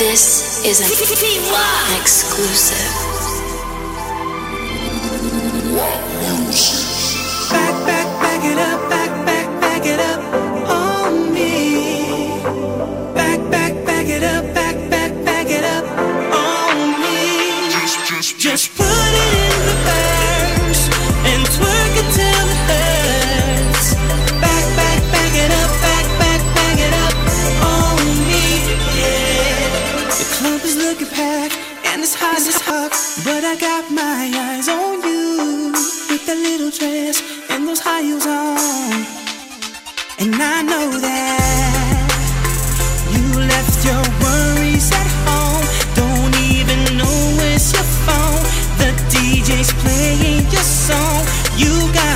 This is an exclusive. Back, back, back it up, back, back, back it up on me. Back, back, back it up, back, back, back it up on me. Just put it it's hot but I got my eyes on you with that little dress and those high heels on, and I know that you left your worries at home. Don't even know where's your phone. The DJ's playing your song. You got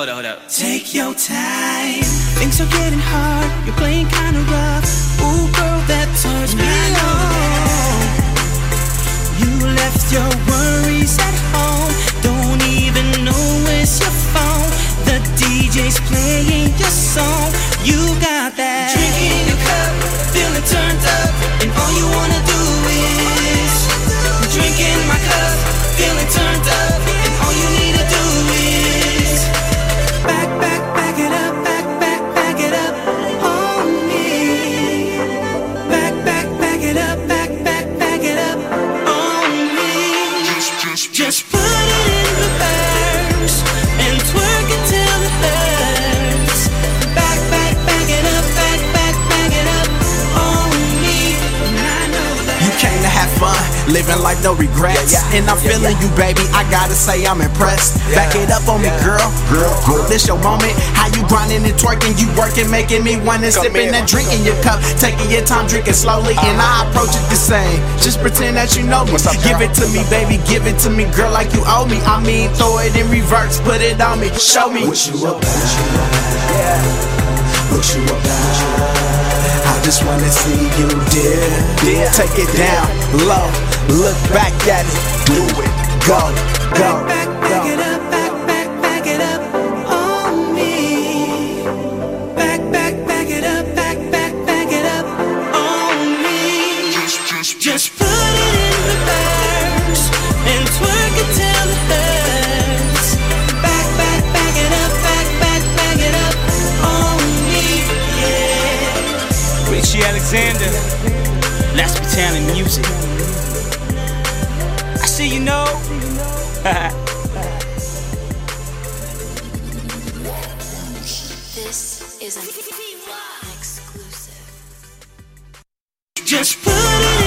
Hold up, hold up. Take your time. Things are getting hard. You're playing kind of rough. Ooh, girl, that turns me on. You left your worries at home. Don't even know where's your phone. The DJ's playing your song. You got that drink in your cup, feeling turned up, and all you wanna do is drink in my cup, feeling turned have fun, living life no regrets. And I'm feeling you, baby. I gotta say I'm impressed. Back it up on me, girl. Girl, girl, this your moment. How you grinding and twerking, you working, making me wanna sipping and drinking your cup, taking your time, drinking slowly, and uh-huh. I approach it the same. Just pretend that you know me. Give it to me, baby. Give it to me, girl, like you owe me. I mean, throw it in reverse, put it on me, show me. What you about? Yeah. What you about? I just wanna see you dear. Take it down low, look back at it, do it, go, go, go. Alexander, Last Battalion Music. I see you know. This is an exclusive. Just put it